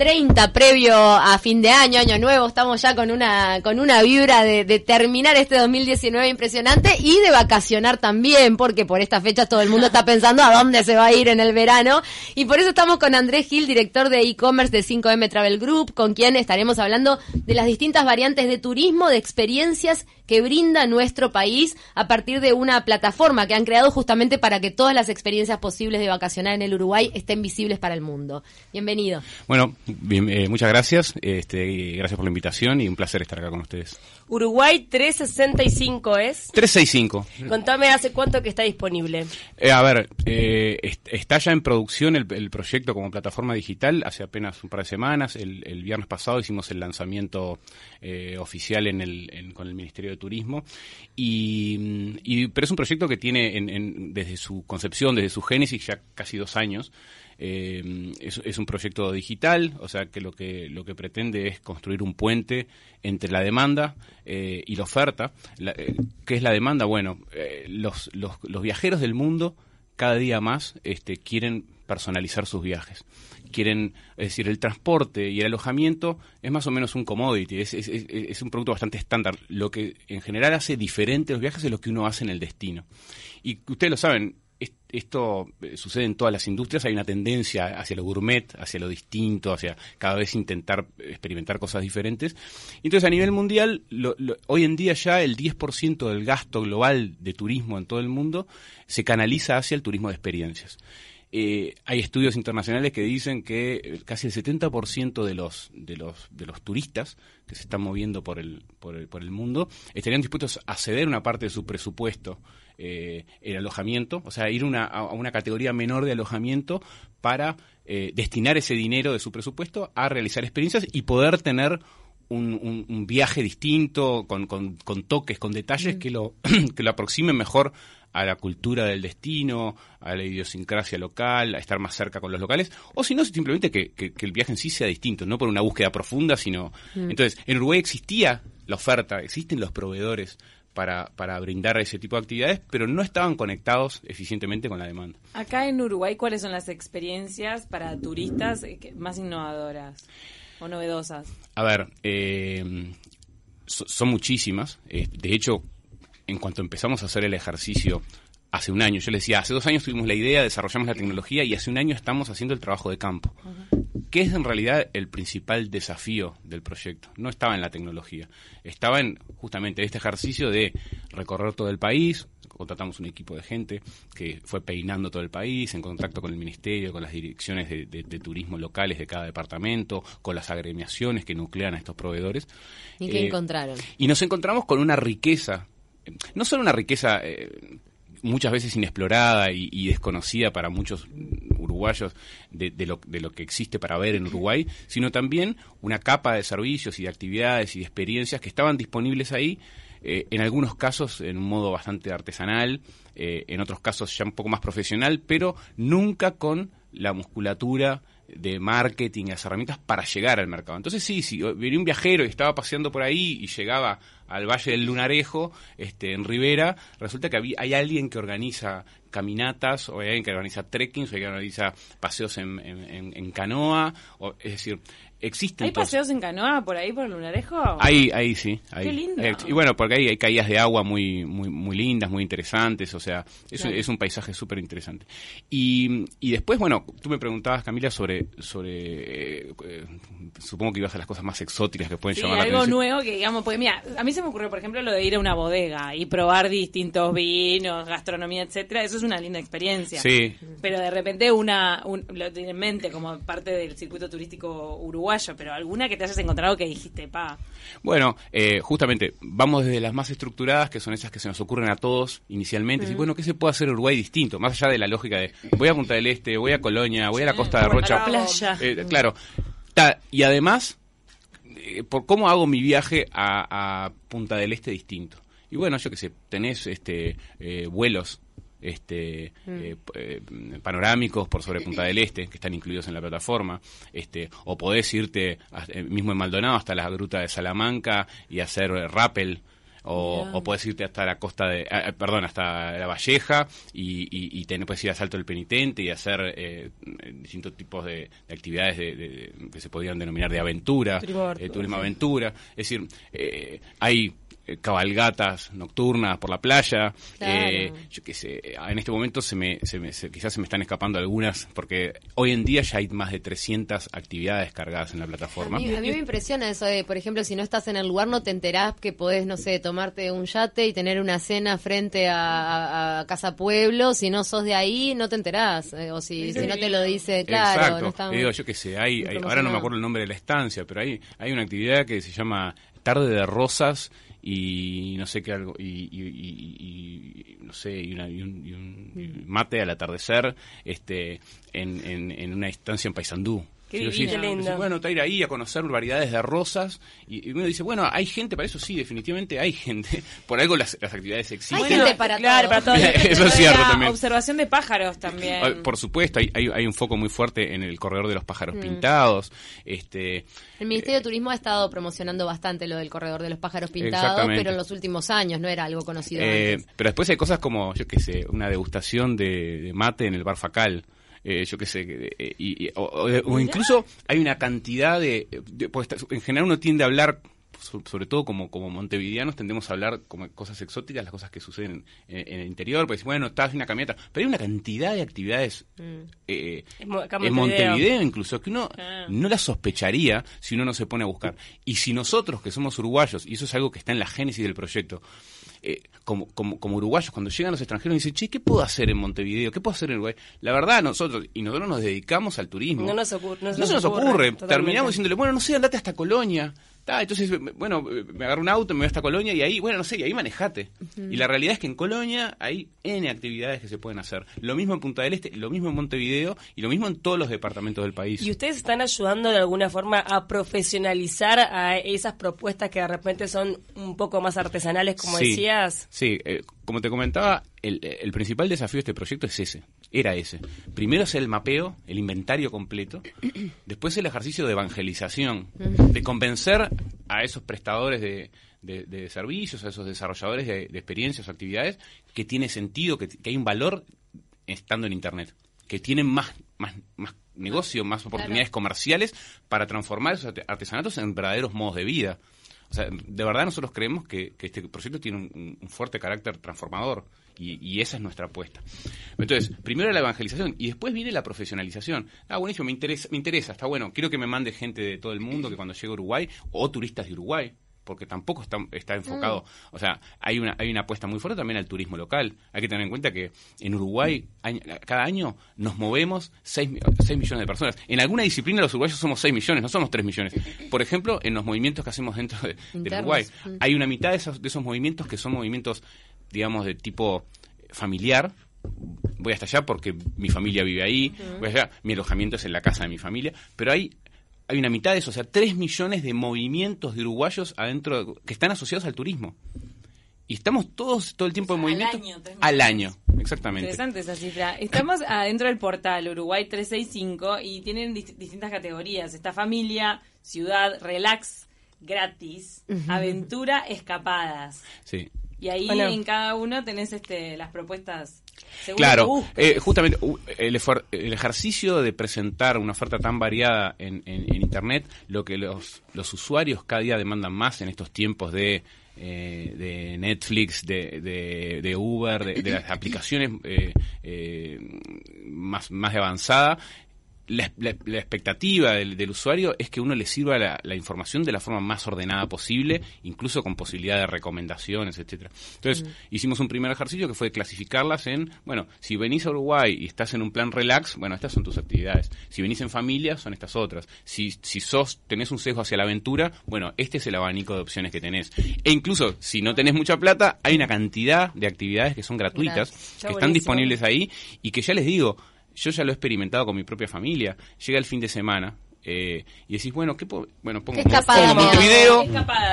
30 previo a fin de año, año nuevo, estamos ya con una con una vibra de, de, terminar este 2019 impresionante y de vacacionar también, porque por esta fecha todo el mundo está pensando a dónde se va a ir en el verano. Y por eso estamos con Andrés Gil, director de e-commerce de 5M Travel Group, con quien estaremos hablando de las distintas variantes de turismo, de experiencias que brinda nuestro país a partir de una plataforma que han creado justamente para que todas las experiencias posibles de vacacionar en el Uruguay estén visibles para el mundo. Bienvenido. Bueno, bien, eh, muchas gracias. Este, gracias por la invitación y un placer estar acá con ustedes. Uruguay 365 es. 365. Contame hace cuánto que está disponible. Eh, a ver, eh, está ya en producción el, el, proyecto como plataforma digital hace apenas un par de semanas. El, el viernes pasado hicimos el lanzamiento eh, oficial en el, en, con el Ministerio de Turismo. Y, y, pero es un proyecto que tiene en, en, desde su concepción, desde su génesis, ya casi dos años. Eh, es, un proyecto digital, o sea que lo que lo que pretende es construir un puente entre la demanda eh, y la oferta. La, eh, ¿Qué es la demanda? Bueno, eh, los, los, los, viajeros del mundo cada día más este, quieren personalizar sus viajes. Quieren, es decir, el transporte y el alojamiento es más o menos un commodity, es, es, es un producto bastante estándar. Lo que en general hace diferente los viajes es lo que uno hace en el destino. Y ustedes lo saben, esto sucede en todas las industrias, hay una tendencia hacia lo gourmet, hacia lo distinto, hacia cada vez intentar experimentar cosas diferentes. Entonces, a nivel mundial, lo, lo, hoy en día ya el 10% del gasto global de turismo en todo el mundo se canaliza hacia el turismo de experiencias. Eh, hay estudios internacionales que dicen que casi el 70% de los, de, los, de los turistas que se están moviendo por el, por el, por el mundo estarían dispuestos a ceder una parte de su presupuesto eh, el alojamiento, o sea, ir una, a una categoría menor de alojamiento para eh, destinar ese dinero de su presupuesto a realizar experiencias y poder tener un, un, un viaje distinto, con, con, con, toques, con detalles que, lo, que lo aproximen mejor a la cultura del destino, a la idiosincrasia local, a estar más cerca con los locales, o si no, simplemente que, que, que, el viaje en sí sea distinto, no por una búsqueda profunda, sino... Mm. Entonces, en Uruguay existía la oferta, existen los proveedores para, para brindar ese tipo de actividades, pero no estaban conectados eficientemente con la demanda. Acá en Uruguay, ¿cuáles son las experiencias para turistas más innovadoras o novedosas? A ver, eh, so, son muchísimas. Eh, de hecho, en cuanto empezamos a hacer el ejercicio hace un año, yo les decía, hace dos años tuvimos la idea, desarrollamos la tecnología y hace un año estamos haciendo el trabajo de campo. Uh -huh. ¿Qué es en realidad el principal desafío del proyecto? No estaba en la tecnología, estaba en justamente este ejercicio de recorrer todo el país, contratamos un equipo de gente que fue peinando todo el país, en contacto con el ministerio, con las direcciones de, de, de turismo locales de cada departamento, con las agremiaciones que nuclean a estos proveedores. ¿Y qué eh, encontraron? Y nos encontramos con una riqueza, no solo una riqueza eh, muchas veces inexplorada y, desconocida para muchos uruguayos de, lo, lo, que existe para ver en Uruguay, sino también una capa de servicios y de actividades y de experiencias que estaban disponibles ahí, eh, en algunos casos en un modo bastante artesanal, eh, en otros casos ya un poco más profesional, pero nunca con la musculatura de marketing, las herramientas para llegar al mercado. Entonces sí, si venía un viajero y estaba paseando por ahí y llegaba al Valle del Lunarejo, este, en Rivera, resulta que hay alguien que organiza caminatas, o hay alguien que organiza trekkings, o hay alguien que organiza paseos en, en, en canoa, o, es decir, existen. ¿Hay paseos en canoa por ahí, por el Lunarejo? Ahí, ahí sí. Ahí. Qué lindo. Eh, y bueno, porque ahí hay caídas de agua muy, muy, muy lindas, muy interesantes, o sea, es, claro. es un paisaje súper interesante. Y, y después, bueno, tú me preguntabas, Camila, sobre, sobre eh, eh, supongo que ibas a las cosas más exóticas que pueden sí, llamar la algo atención. nuevo que digamos, pues mira, a mí se me ocurrió, por ejemplo, lo de ir a una bodega y probar distintos vinos, gastronomía, etcétera, eso es una linda experiencia. Sí. Pero de repente una, un, lo tiene en mente como parte del circuito turístico uruguayo, pero alguna que te hayas encontrado que dijiste, pa. Bueno, eh, justamente, vamos desde las más estructuradas, que son esas que se nos ocurren a todos inicialmente, y bueno, ¿qué se puede hacer en Uruguay distinto? Más allá de la lógica de, voy a Punta del Este, voy a Colonia, voy a la Costa de Rocha. A la playa. Eh, claro. Ta, y además, eh, por cómo hago mi viaje a, a, Punta del Este distinto. Y bueno, yo qué sé, tenés este eh, vuelos este mm. eh, eh, panorámicos por sobre Punta del Este que están incluidos en la plataforma este o podés irte a, eh, mismo en Maldonado hasta la gruta de Salamanca y hacer rappel o, o podés irte hasta la costa de, ah, perdón, hasta la Valleja y, y, y tener, puedes ir a Salto del Penitente y hacer eh, distintos tipos de, de actividades de, de- que se podrían denominar de aventura, Turismo aventura. Es decir, eh, hay cabalgatas nocturnas por la playa. Claro. eh, yo qué sé, en este momento se me, se me- se- quizás se me están escapando algunas, porque hoy en día ya hay más de 300 actividades cargadas en la A plataforma. mí, a mí me impresiona eso de, por ejemplo, si no estás en el lugar, no te enterás que podés, no sé, tomarte un yate y tener una cena frente a, a- a Casa Pueblo. Si no sos de ahí, no te enterás. eh, o si, si no te lo dice, claro. Exacto. no está- Digo, yo qué sé, hay, hay- ahora no me acuerdo el nombre de la estancia, pero hay, hay una actividad que se llama Tarde de Rosas y no sé qué algo, y, y- y- y- no sé, y, una- un, y un- un mate al atardecer este en, en, en una estancia en Paysandú. Qué Qué lindo. bueno, te ir ahí a conocer variedades de rosas y, y uno dice, bueno, hay gente para eso, sí, definitivamente hay gente. Por algo las, las actividades existen. Hay gente para claro, todo. para todo. Eso es cierto La también. Observación de pájaros también. Por supuesto, hay, hay, hay un foco muy fuerte en el corredor de los pájaros Mm. pintados. Este, El Ministerio de Turismo ha estado promocionando bastante lo del corredor de los pájaros pintados, pero en los últimos años no era algo conocido eh, antes. pero después hay cosas como, yo qué sé, una degustación de, de mate en el bar Facal. Eh, yo qué sé, eh, y- o, incluso hay una cantidad de, de- pues, en general uno tiende a hablar so- sobre todo como, como montevideanos tendemos a hablar como cosas exóticas, las cosas que suceden en, en el interior, pues bueno, estás en una camioneta, pero hay una cantidad de actividades eh, En. Montevideo incluso, que uno Ah. no las sospecharía si uno no se pone a buscar. Y si nosotros, que somos uruguayos, y eso es algo que está en la génesis del proyecto, eh, como, como, como uruguayos, cuando llegan los extranjeros dicen, che, ¿qué puedo hacer en Montevideo? ¿Qué puedo hacer en Uruguay? La verdad, nosotros, y nosotros nos dedicamos al turismo. No nos ocurre- no No se nos ocurre, ocurre. totalmente. Terminamos diciéndole, bueno, no sé, andate hasta Colonia. Ta, entonces, bueno, me agarro un auto, me voy hasta Colonia y ahí, bueno, no sé, y ahí manejate. Y la realidad es que en Colonia hay N actividades que se pueden hacer. Lo mismo en Punta del Este, lo mismo en Montevideo y lo mismo en todos los departamentos del país. ¿Y ustedes están ayudando de alguna forma a profesionalizar a esas propuestas que de repente son un poco más artesanales, como Sí, decías? Sí, eh, como te comentaba, el, el principal desafío de este proyecto es ese, era ese. Primero hacer el mapeo, el inventario completo, después el ejercicio de evangelización, de convencer a esos prestadores de, de- de servicios, a esos desarrolladores de, de experiencias o actividades, que tiene sentido, que, que hay un valor estando en Internet, que tienen más, más, más negocio, más oportunidades comerciales para transformar esos arte- artesanatos en verdaderos modos de vida. O sea, de verdad nosotros creemos que, que este proyecto tiene un- un fuerte carácter transformador y, y esa es nuestra apuesta. Entonces, primero la evangelización y después viene la profesionalización. Ah, buenísimo, me interesa, me interesa, está bueno. Quiero que me mande gente de todo el mundo que cuando llegue a Uruguay o turistas de Uruguay porque tampoco está, está enfocado, o sea, hay una hay una apuesta muy fuerte también al turismo local. Hay que tener en cuenta que en Uruguay año- cada año nos movemos 6, millones de personas. En alguna disciplina los uruguayos somos 6 millones, no somos 3 millones. Por ejemplo, en los movimientos que hacemos dentro de, del. Uruguay, Mm. hay una mitad de esos, de esos movimientos que son movimientos, digamos, de tipo familiar. Voy hasta allá porque mi familia vive ahí, voy allá, mi alojamiento es en la casa de mi familia, pero hay hay una mitad de eso, o sea, 3 millones de movimientos de uruguayos adentro de- que están asociados al turismo. Y estamos todos todo el tiempo en O sea, al movimiento año, al año, exactamente. Interesante esa cifra. Estamos adentro del portal Uruguay 365 y tienen dist- distintas categorías. Está familia, ciudad, relax, gratis, aventura, escapadas. Sí. Y ahí Bueno. en cada uno tenés este las propuestas. según Claro, que eh, justamente el, el ejercicio de presentar una oferta tan variada en, en- en Internet, lo que los, los usuarios cada día demandan más en estos tiempos de, eh, de Netflix, de, de- de Uber, de, de las aplicaciones eh, eh, más, más de avanzada, la, la- la expectativa del, del usuario es que uno le sirva la, la información de la forma más ordenada posible, incluso con posibilidad de recomendaciones, etcétera. Entonces, hicimos un primer ejercicio que fue clasificarlas en, bueno, si venís a Uruguay y estás en un plan relax, bueno, estas son tus actividades. Si venís en familia, son estas otras. Si, si sos, tenés un sesgo hacia la aventura, bueno, este es el abanico de opciones que tenés. E incluso, si no tenés mucha plata, hay una cantidad de actividades que son gratuitas. Está que están buenísimo. disponibles ahí y que ya les digo, yo ya lo he experimentado con mi propia familia. Llega el fin de semana, eh, y decís, bueno, ¿qué puedo? Bueno, pongo, ¿Qué escapada pongo Montevideo,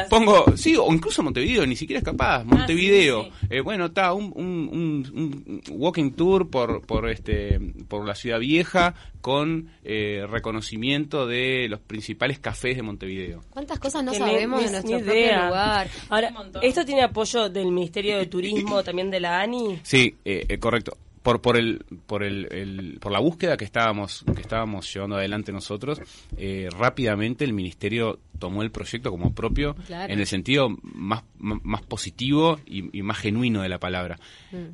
pongo, sí, o incluso Montevideo, ni siquiera escapadas, Montevideo. sí, sí. Eh, bueno, está un, un, un- un walking tour por, por, este, por la ciudad vieja con eh, reconocimiento de los principales cafés de Montevideo. ¿Cuántas cosas no sabemos de nuestro propio idea. lugar? Ahora. ¿esto tiene apoyo del Ministerio de Turismo, también de la ANI? Sí, eh, eh, correcto. Por, por el por el, el- por la búsqueda que estábamos que estábamos llevando adelante nosotros eh, rápidamente el ministerio tomó el proyecto como propio Claro. en el sentido más más positivo y, y más genuino de la palabra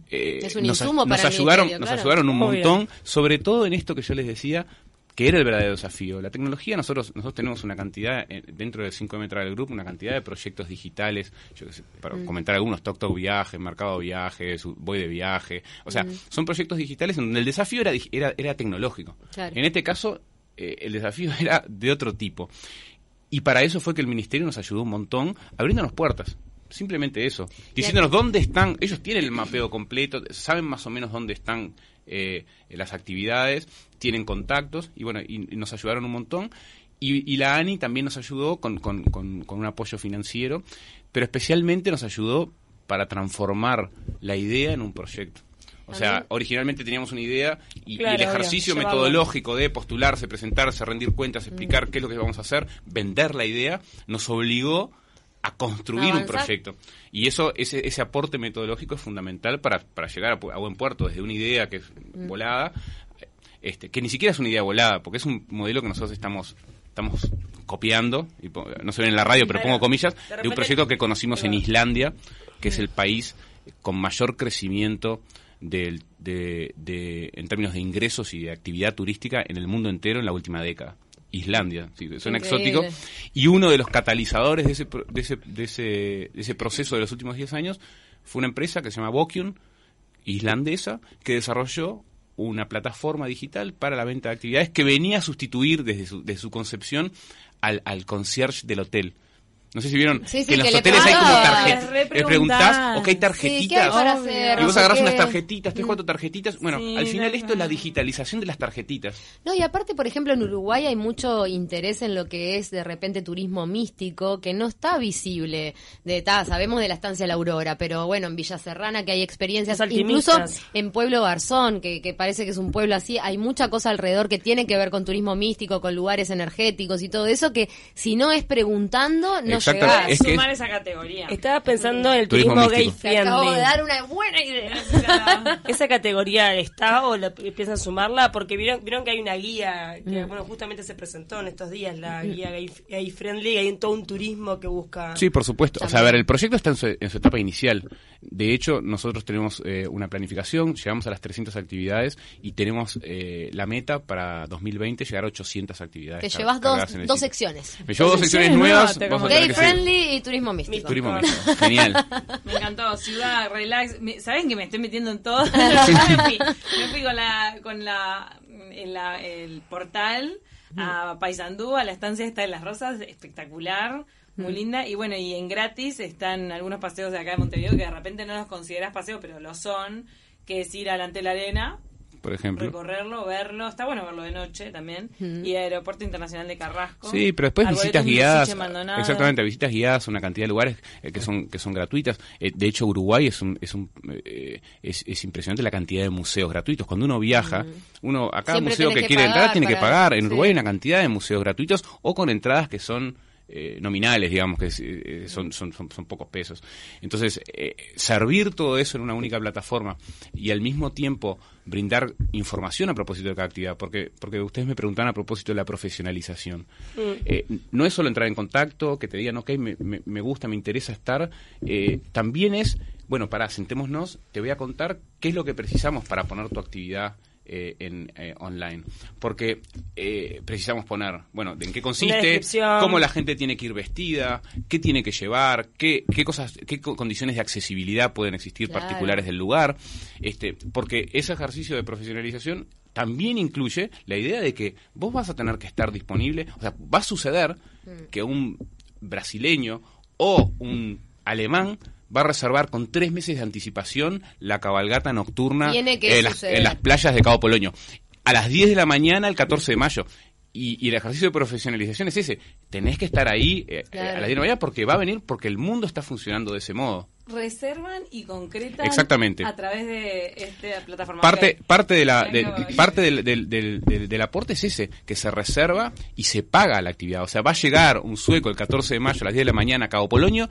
Eh, Mm. Es un nos, insumo nos para ayudaron nos claro. ayudaron un Obvio. montón sobre todo en esto que yo les decía que era el verdadero desafío. La tecnología, nosotros nosotros tenemos una cantidad, eh, dentro del 5 metros del grupo, una cantidad de proyectos digitales, yo sé, para Mm. comentar algunos, Tok Tok Viaje, Mercado Viaje, Voy de Viaje, o Mm. sea, son proyectos digitales en donde el desafío era, era, era tecnológico. Claro. En este caso, eh, el desafío era de otro tipo. Y para eso fue que el Ministerio nos ayudó un montón, abriéndonos puertas. Simplemente eso. Diciéndonos dónde están, ellos tienen el mapeo completo, saben más o menos dónde están eh, las actividades, tienen contactos y bueno, y, y nos ayudaron un montón. Y, y la ANI también nos ayudó con, con- con- con un apoyo financiero, pero especialmente nos ayudó para transformar la idea en un proyecto. O sea, originalmente teníamos una idea y, el ejercicio metodológico de postularse, presentarse, rendir cuentas, explicar qué es lo que vamos a hacer, vender la idea, nos obligó a construir un proyecto. Y eso, ese, ese aporte metodológico es fundamental para, para llegar a, a buen puerto, desde una idea que es volada, este, que ni siquiera es una idea volada, porque es un modelo que nosotros estamos estamos copiando, y no se ve en la radio, pero pongo comillas, De de un proyecto que conocimos en. Islandia, que es el país con mayor crecimiento del- de, de- en términos de ingresos y de actividad turística en el mundo entero en la última década. Islandia, sí, suena Increíble. exótico. Y uno de los catalizadores de ese, de ese, de ese, de ese proceso de los últimos 10 años fue una empresa que se llama Bokyun, islandesa, que desarrolló una plataforma digital para la venta de actividades que venía a sustituir desde su, desde su concepción al, al concierge del hotel. No sé si vieron Sí, sí, que en los que le hoteles hay como tarjetas. Les Le preguntás, o que hay Sí, tarjetitas. ¿qué hay para Obvio. hacer? Y vos agarrás qué. unas tarjetitas, tres, cuatro tarjetitas. Bueno, Sí, al final no, esto es la digitalización de las tarjetitas. No, y aparte, por ejemplo, en Uruguay hay mucho interés en lo que es de repente turismo místico, que no está visible. De ta, sabemos de la estancia La Aurora, pero bueno, en Villa Serrana que hay experiencias, incluso en Pueblo Garzón, que, que parece que es un pueblo así, hay mucha cosa alrededor que tiene que ver con turismo místico, con lugares energéticos y todo eso, que si no es preguntando, no Es que sumar es- esa categoría. Estaba pensando en el Turismo turismo, gay. Te acabo de friendly. dar una buena idea. ¿Esa categoría está o la piensan sumarla? Porque vieron, vieron que hay una guía que, bueno, justamente se presentó en estos días, la guía gay, gay friendly, y hay todo un turismo que busca... Sí, por supuesto. O sea, a ver, el proyecto está en su, en su etapa inicial. De hecho, nosotros tenemos eh, una planificación, llegamos a las 300 actividades y tenemos eh, la meta para 2020 llegar a 800 actividades. Te llevas dos, dos secciones. Me llevo dos secciones nuevas. vamos a como- tener que friendly y turismo místico. Turismo místico. Genial. Me encantó, ciudad, relax. Me- ¿Saben que me estoy metiendo en todo? me, fui, me fui con la con la, en la- el portal a Paysandú, a la estancia esta de las rosas, espectacular, muy linda. Y bueno, y en gratis están algunos paseos de acá de Montevideo que de repente no los consideras paseos, pero lo son, que es ir adelante la arena, Por ejemplo. recorrerlo, verlo, está bueno verlo de noche también, y Aeropuerto Internacional de Carrasco. Sí, pero después Arboletos visitas guiadas. Exactamente, visitas guiadas, una cantidad de lugares eh, que son que son gratuitas. Eh, de hecho, Uruguay es un, es, un eh, es, es impresionante la cantidad de museos gratuitos. Cuando uno viaja, uno a cada Siempre museo que, que quiere pagar entrar tiene que pagar. En sí. Uruguay hay una cantidad de museos gratuitos o con entradas que son eh, nominales, digamos, que eh, son, son, son, son pocos pesos. Entonces, eh, servir todo eso en una única plataforma y al mismo tiempo brindar información a propósito de cada actividad, porque, porque ustedes me preguntan a propósito de la profesionalización. Eh, no es solo entrar en contacto, que te digan, ok, me, me- me gusta, me interesa estar, eh, también es, bueno, pará, sentémonos, te voy a contar qué es lo que precisamos para poner tu actividad eh, en eh, online. Porque eh, precisamos poner, bueno, de en qué consiste, cómo la gente tiene que ir vestida, qué tiene que llevar, qué, qué cosas, qué co- condiciones de accesibilidad pueden existir Claro. particulares del lugar, este, porque ese ejercicio de profesionalización también incluye la idea de que vos vas a tener que estar disponible, o sea, va a suceder que un brasileño o un alemán va a reservar con tres meses de anticipación la cabalgata nocturna Tiene que en las, en las playas de Cabo Polonio. A las 10 de la mañana, el 14 de mayo. y, y el ejercicio de profesionalización es ese. Tenés que estar ahí eh, Claro. a las 10 de la mañana porque va a venir porque el mundo está funcionando de ese modo. Reservan y concretan Exactamente. a través de esta plataforma. Parte, parte, de la, de- parte del, del, del, del- del aporte es ese, que se reserva y se paga la actividad. O sea, va a llegar un sueco el 14 de mayo a las 10 de la mañana a Cabo Polonio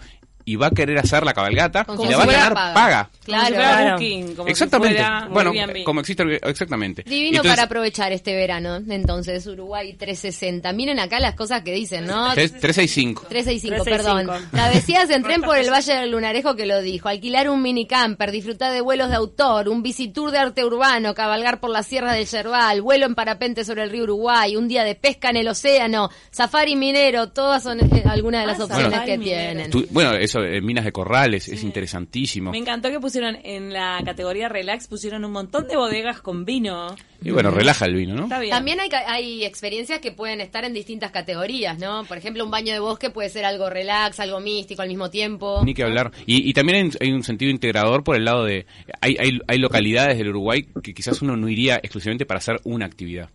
y va a querer hacer la cabalgata Como y si la va a ganar paga. paga. Claro. si Claro. Booking, como si exactamente. fuera bueno, como existe exactamente. Divino Entonces, para aprovechar este verano, entonces, Uruguay 360. Miren acá las cosas que dicen, ¿no? tres- 365. 365, 365. perdón. Travesías en tren por el Valle del Lunarejo que lo dijo. Alquilar un minicamper, disfrutar de vuelos de autor, un visitur de arte urbano, cabalgar por la Sierra del Yerbal, vuelo en parapente sobre el río Uruguay, un día de pesca en el océano, safari minero, todas son eh, algunas de las Ah, opciones safari que minero. tienen. Tu- bueno, eso, eh, minas de corrales, es interesantísimo. Me encantó que pusieron en la categoría relax, pusieron un montón de bodegas con vino. Y bueno, relaja el vino, ¿no? Está bien. También hay, experiencias que pueden estar en distintas categorías, ¿no? Por ejemplo, un baño de bosque puede ser algo relax, algo místico al mismo tiempo. Ni que hablar. Y, y también hay, un- hay un sentido integrador por el lado de... Hay, hay, hay localidades del Uruguay que quizás uno no iría exclusivamente para hacer una actividad.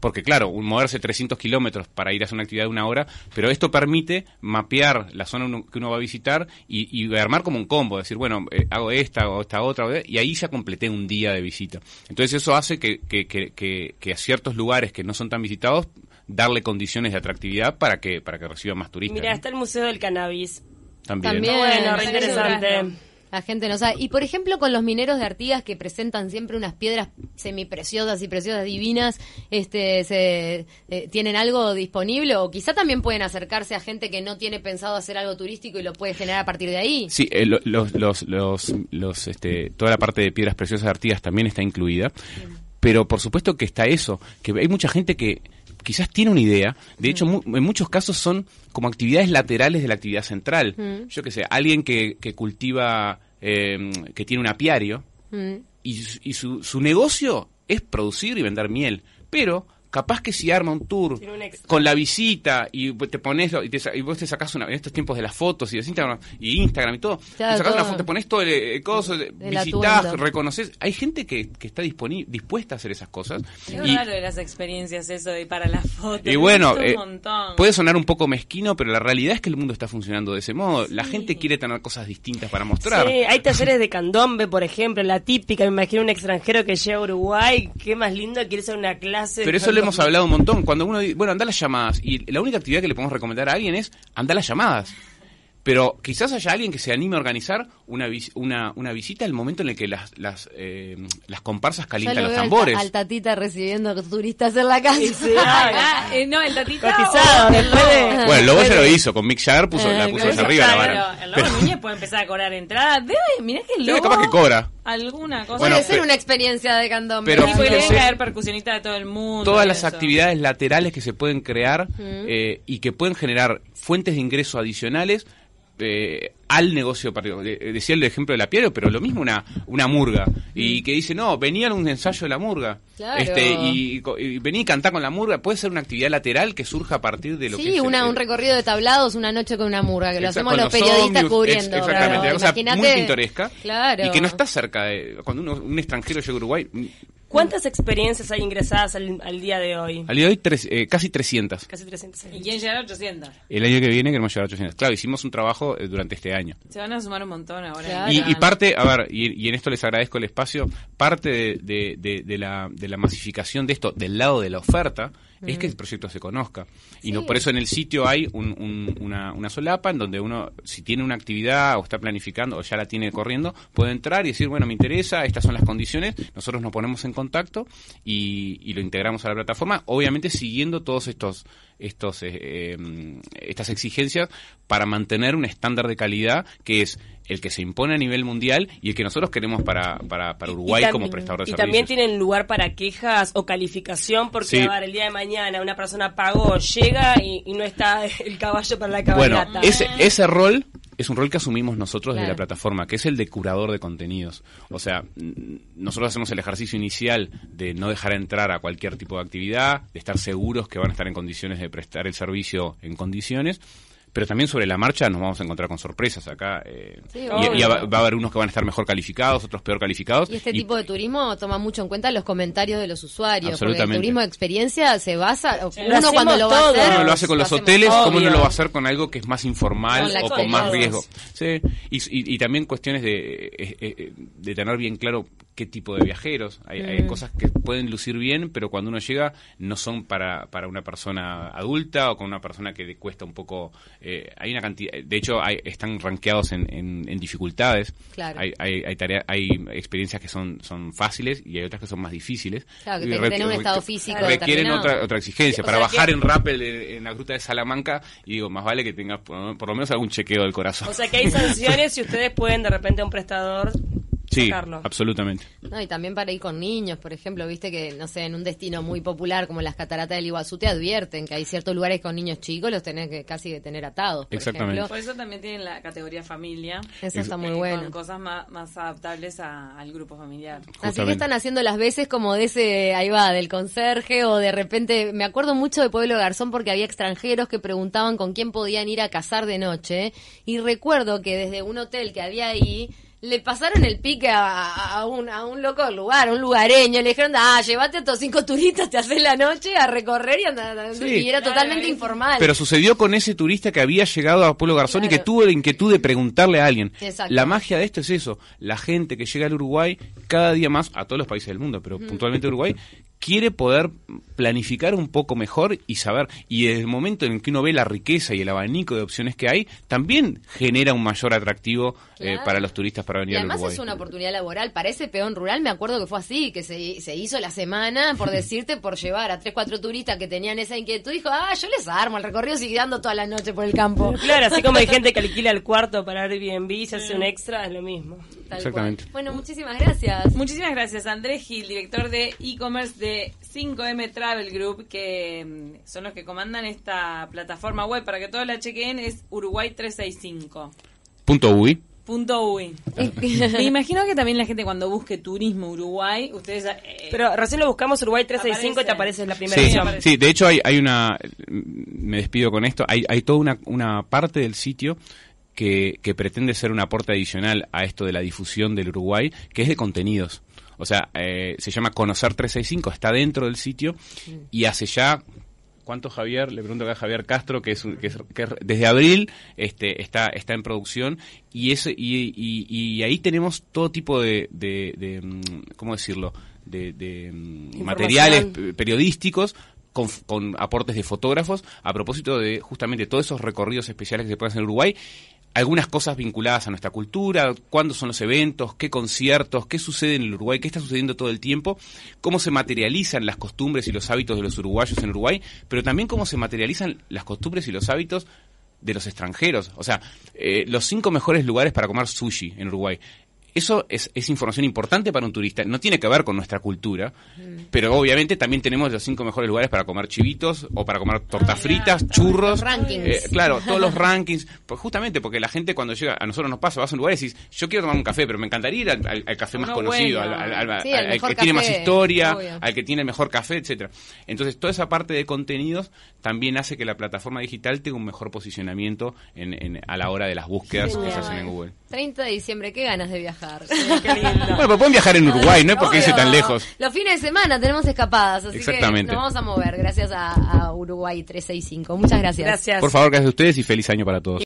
Porque claro, un moverse 300 kilómetros para ir a hacer una actividad de una hora, pero esto permite mapear la zona uno- que uno va a visitar y, y armar como un combo, decir, bueno, eh, hago esta, hago esta otra, y ahí ya completé un día de visita. Entonces eso hace que, que, que, que- que a ciertos lugares que no son tan visitados, darle condiciones de atractividad para que, para que reciba más turistas. Mira, ¿no? está el Museo del Cannabis. También. También. Bueno, re Sí, interesante. La gente no sabe. Y por ejemplo, con los mineros de Artigas que presentan siempre unas piedras semipreciosas y preciosas divinas, este, se, eh, ¿tienen algo disponible? O quizá también pueden acercarse a gente que no tiene pensado hacer algo turístico y lo puede generar a partir de ahí. Sí, eh, lo- los, los, los, los, este, toda la parte de piedras preciosas de Artigas también está incluida, pero por supuesto que está eso, que hay mucha gente que quizás tiene una idea, de hecho mu- en muchos casos son como actividades laterales de la actividad central. Yo qué sé, alguien que, que cultiva, eh, que tiene un apiario Mm. y, y su, su negocio es producir y vender miel, pero capaz que si arma un tour un con la visita y te pones y, te, sa- y vos te sacás una, en estos tiempos de las fotos y de Instagram y Instagram y todo, Claro, te sacás una foto, te pones todo el, el coso, El visitás, atuendo. reconoces, hay gente que, que está dispuesta a hacer esas cosas Es y, raro de las experiencias eso de para las fotos. y bueno, un eh, puede sonar un poco mezquino, pero la realidad es que el mundo está funcionando de ese modo. La gente quiere tener cosas distintas para mostrar. Sí, hay talleres de candombe, por ejemplo, la típica, me imagino un extranjero que llega a Uruguay, qué más lindo quiere hacer una clase. de eso lo hemos hablado un montón. Cuando uno dice, bueno, anda a las llamadas. Y la única actividad que le podemos recomendar a alguien es anda a las llamadas. Pero quizás haya alguien que se anime a organizar una, vis- una, una visita al momento en el que las, las, eh, las comparsas calientan lo los al, tambores. ta- al tatita recibiendo turistas en la casa. Sí, Ah, eh, no, el tatito. Cotizado, o el después lobo. de- Bueno, el lobo ya lo hizo, con Mick Jagger puso, Eh, la puso claro, hacia arriba la Claro, vara. El lobo Núñez puede empezar a cobrar entrada. Debe, mirá que el lobo. capaz que cobra. Alguna cosa. Puede Bueno, ser pero- una experiencia de candombe. pero fíjense- caer percusionistas de todo el mundo. todas las eso. actividades laterales que se pueden crear eh, y que pueden generar fuentes de ingreso adicionales eh, al negocio particular. De- Decía el ejemplo del apiario, pero lo mismo una, una murga. Y que dice, no, venía a un ensayo de la murga. Claro. Este, y, y venía y cantar con la murga. Puede ser una actividad lateral que surja a partir de lo que Sí, una, el- un recorrido de tablados, una noche con una murga, que lo hacemos los periodistas cubriendo. ex- exactamente, claro. una cosa Imagínate- muy pintoresca. Claro. Y que no está cerca de... Cuando uno, un extranjero llega a Uruguay... ¿Cuántas experiencias hay ingresadas al, al día de hoy? Al día de hoy, tres- eh, casi 300. Casi 300. ¿Y quién llegará a 800? El año que viene queremos llegar a 800. Claro, hicimos un trabajo eh, durante este año. Se van a sumar un montón ahora. Claro. Y, y parte, a ver, y, y en esto les agradezco el espacio, parte de, de- de- de la, de la masificación de esto del lado de la oferta es que el proyecto se conozca. Y no por eso en el sitio hay un- un- una, una solapa en donde uno, si tiene una actividad o está planificando o ya la tiene corriendo, puede entrar y decir, bueno, me interesa, estas son las condiciones, nosotros nos ponemos en contacto y, y lo integramos a la plataforma, obviamente siguiendo todos estos estos eh, eh, estas exigencias para mantener un estándar de calidad que es el que se impone a nivel mundial y el que nosotros queremos para, para, para Uruguay Y como prestador de Y servicios. también tienen lugar para quejas o calificación, porque Sí. a ver, el día de mañana una persona pagó, llega y, y no está el caballo para la Bueno, cabalgata. ese, ese rol es un rol que asumimos nosotros de Claro. la plataforma, que es el de curador de contenidos. O sea, nosotros hacemos el ejercicio inicial de no dejar entrar a cualquier tipo de actividad, de estar seguros que van a estar en condiciones de prestar el servicio en condiciones. Pero también sobre la marcha nos vamos a encontrar con sorpresas acá. eh, Sí, y- obvio. y, va, va a haber unos que van a estar mejor calificados, otros peor calificados. Y este tipo de turismo toma mucho en cuenta los comentarios de los usuarios. Porque el Absolutamente. turismo de experiencia se basa. Lo uno hacemos cuando lo va a todos. hacer. Uno lo hace con los hacemos hoteles, todos. ¿cómo no Obvio. lo va a hacer con algo que es más informal Con o con más riesgo? Sí, y, y- y también cuestiones de, eh, eh, de tener bien claro qué tipo de viajeros. Hay, hay Mm. cosas que pueden lucir bien, pero cuando uno llega no son para, para una persona adulta o con una persona que le cuesta un poco... eh, hay una cantidad, de hecho hay, están rankeados en, en- en dificultades. Claro. Hay, hay, hay, tarea- hay experiencias que son, son fáciles y hay otras que son más difíciles. Claro, que tener un estado físico Requieren otra, otra exigencia. O para sea bajar que- en rappel en, en la gruta de Salamanca, y digo, más vale que tengas por, por lo menos algún chequeo del corazón. O sea que hay sanciones si ustedes pueden de repente a un prestador sí, sacarlo. absolutamente. No, y también para ir con niños, por ejemplo, viste que, no sé, en un destino muy popular como las cataratas del Iguazú te advierten que hay ciertos lugares con niños chicos, los tenés que casi que tener atados. Por Exactamente. ejemplo. Por eso también tienen la categoría familia. Eso está muy bueno. Con cosas más, más adaptables a- al grupo familiar. Así que están haciendo las veces como de ese, ahí va, del conserje o de repente, me acuerdo mucho de Pueblo Garzón porque había extranjeros que preguntaban con quién podían ir a cazar de noche y recuerdo que desde un hotel que había ahí le pasaron el pique a, a un, a un loco del lugar, a un lugareño, le dijeron, ah, llévate a estos cinco turistas, te haces la noche a recorrer y, anda, Sí. y era Claro, totalmente es- informal. Pero sucedió con ese turista que había llegado a Pueblo Garzón y que Claro. tuvo la inquietud de preguntarle a alguien. Exacto. La magia de esto es eso. La gente que llega al Uruguay, cada día más, a todos los países del mundo, pero puntualmente Uruguay, quiere poder planificar un poco mejor y saber. Y desde el momento en que uno ve la riqueza y el abanico de opciones que hay, también genera un mayor atractivo eh, para los turistas para Y venir al además Uruguay. es una oportunidad laboral. Para ese peón rural, me acuerdo que fue así, que se, se hizo la semana, por decirte, por llevar a tres, cuatro turistas que tenían esa inquietud. Dijo, ah, yo les armo, el recorrido sigue dando toda la noche por el campo. Claro, así como hay gente que alquila el cuarto para Airbnb y se hace un extra, es lo mismo. Tal Exactamente. cual. Bueno, muchísimas gracias. Muchísimas gracias, Andrés Gil, director de e-commerce de 5M Travel Group, que mm, son los que comandan esta plataforma web para que todos la chequen. Es Uruguay 365. Punto UI. Punto UI. Me imagino que también la gente cuando busque turismo Uruguay, ustedes... eh, Pero recién lo buscamos Uruguay 365 y te Aparece. la primera Sí, sí, de hecho hay, hay una, me despido con esto, hay, hay toda una, una parte del sitio que, que pretende ser un aporte adicional a esto de la difusión del Uruguay, que es de contenidos. O sea, eh, se llama Conocer 365, está dentro del sitio y hace ya... ¿Cuánto Javier? Le pregunto acá a Javier Castro, que es, un- que es- que es- desde abril este, está, está en producción y, ese, y, y- y ahí tenemos todo tipo de, de, de, mm, ¿cómo decirlo? De, de mm, materiales periodísticos con, con aportes de fotógrafos a propósito de justamente todos esos recorridos especiales que se pueden hacer en Uruguay. Algunas cosas vinculadas a nuestra cultura, cuándo son los eventos, qué conciertos, qué sucede en el Uruguay, qué está sucediendo todo el tiempo, cómo se materializan las costumbres y los hábitos de los uruguayos en Uruguay, pero también cómo se materializan las costumbres y los hábitos de los extranjeros. O sea, eh, los cinco mejores lugares para comer sushi en Uruguay. Eso es, es información importante para un turista. No tiene que ver con nuestra cultura, pero obviamente también tenemos los cinco mejores lugares para comer chivitos o para comer tortas fritas, churros. Los rankings. Eh, claro, todos los rankings. Pues justamente porque la gente cuando llega, a nosotros nos pasa, vas a un lugar y decís, yo quiero tomar un café, pero me encantaría ir al, al- al café más conocido, bueno. al, Sí, que tiene más historia, obvio. al que tiene el mejor café, etcétera. Entonces, toda esa parte de contenidos también hace que la plataforma digital tenga un mejor posicionamiento en, en- a la hora de las búsquedas que se hacen en Google. 30 de diciembre, qué ganas de viajar. Qué lindo. Bueno, pero pueden viajar en Uruguay, no es porque irse tan lejos. Los fines de semana tenemos escapadas, así Exactamente. que nos vamos a mover gracias a, a Uruguay 365. Muchas gracias. Gracias. Por favor, gracias a ustedes y feliz año para todos.